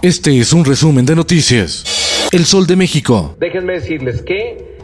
Este es un resumen de noticias. El Sol de México. Déjenme decirles que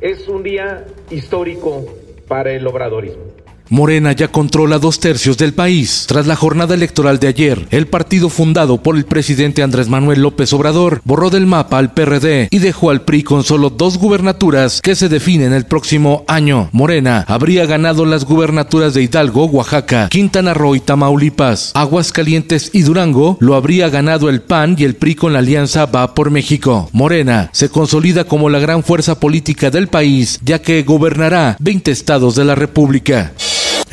es un día histórico para el obradorismo. Morena ya controla dos tercios del país. Tras la jornada electoral de ayer, el partido fundado por el presidente Andrés Manuel López Obrador borró del mapa al PRD y dejó al PRI con solo dos gubernaturas que se definen el próximo año. Morena habría ganado las gubernaturas de Hidalgo, Oaxaca, Quintana Roo y Tamaulipas. Aguascalientes y Durango lo habría ganado el PAN y el PRI con la alianza Va por México. Morena se consolida como la gran fuerza política del país, ya que gobernará 20 estados de la República.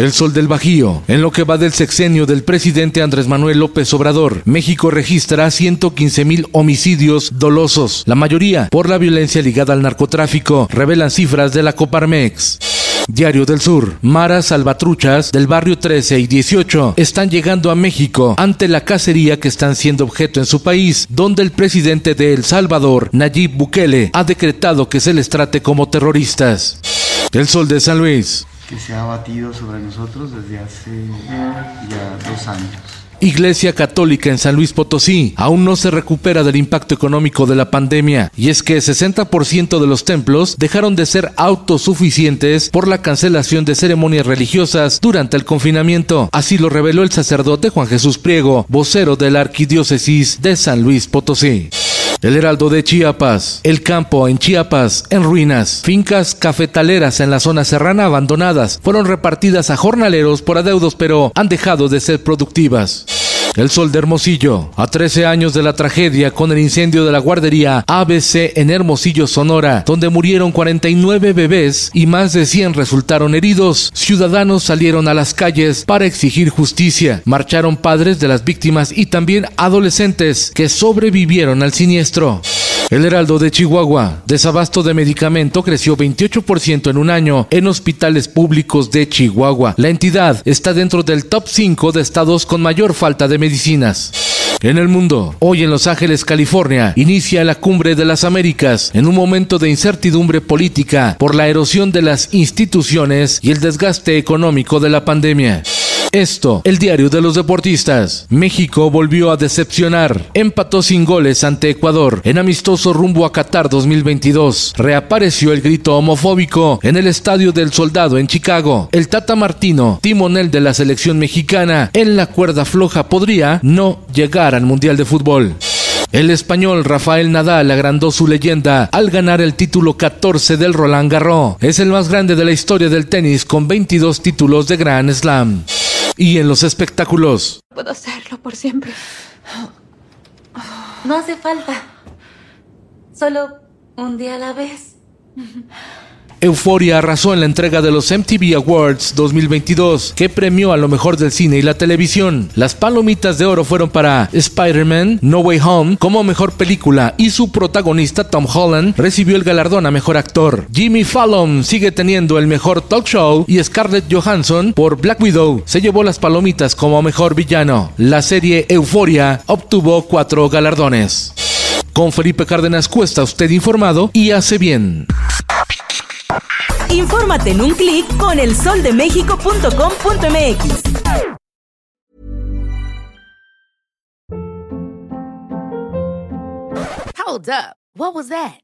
El Sol del Bajío. En lo que va del sexenio del presidente Andrés Manuel López Obrador, México registra 115 mil homicidios dolosos, la mayoría por la violencia ligada al narcotráfico, revelan cifras de la Coparmex. Diario del Sur. Maras salvatruchas del barrio 13 y 18 están llegando a México ante la cacería que están siendo objeto en su país, donde el presidente de El Salvador, Nayib Bukele, ha decretado que se les trate como terroristas. El Sol de San Luis se ha sobre nosotros desde hace ya dos años. Iglesia Católica en San Luis Potosí aún no se recupera del impacto económico de la pandemia y es que 60% de los templos dejaron de ser autosuficientes por la cancelación de ceremonias religiosas durante el confinamiento. Así lo reveló el sacerdote Juan Jesús Priego, vocero de la Arquidiócesis de San Luis Potosí. El Heraldo de Chiapas. El campo en Chiapas en ruinas. Fincas cafetaleras en la zona serrana abandonadas fueron repartidas a jornaleros por adeudos, pero han dejado de ser productivas. El Sol de Hermosillo. A 13 años de la tragedia con el incendio de la guardería ABC en Hermosillo, Sonora, donde murieron 49 bebés y más de 100 resultaron heridos, ciudadanos salieron a las calles para exigir justicia. Marcharon padres de las víctimas y también adolescentes que sobrevivieron al siniestro. El Heraldo de Chihuahua. Desabasto de medicamento creció 28% en un año en hospitales públicos de Chihuahua. La entidad está dentro del top 5 de estados con mayor falta de medicinas. En el mundo, hoy en Los Ángeles, California, inicia la Cumbre de las Américas en un momento de incertidumbre política por la erosión de las instituciones y el desgaste económico de la pandemia. Esto, el diario de los deportistas. México volvió a decepcionar. Empató sin goles ante Ecuador en amistoso rumbo a Qatar 2022. Reapareció el grito homofóbico en el Estadio del Soldado en Chicago. El Tata Martino, timonel de la selección mexicana, en la cuerda floja podría no llegar al Mundial de Fútbol. El español Rafael Nadal agrandó su leyenda al ganar el título 14 del Roland Garros. Es el más grande de la historia del tenis con 22 títulos de Grand Slam. Y en los espectáculos. Puedo hacerlo por siempre. No hace falta. Solo un día a la vez. Euforia arrasó en la entrega de los MTV Awards 2022, que premió a lo mejor del cine y la televisión. Las palomitas de oro fueron para Spider-Man No Way Home como mejor película y su protagonista Tom Holland recibió el galardón a mejor actor. Jimmy Fallon sigue teniendo el mejor talk show y Scarlett Johansson por Black Widow se llevó las palomitas como mejor villano. La serie Euforia obtuvo cuatro galardones. Con Felipe Cárdenas Cuesta usted informado y hace bien. Infórmate en un clic con elsoldemexico.com.mx. Hold up. What was that?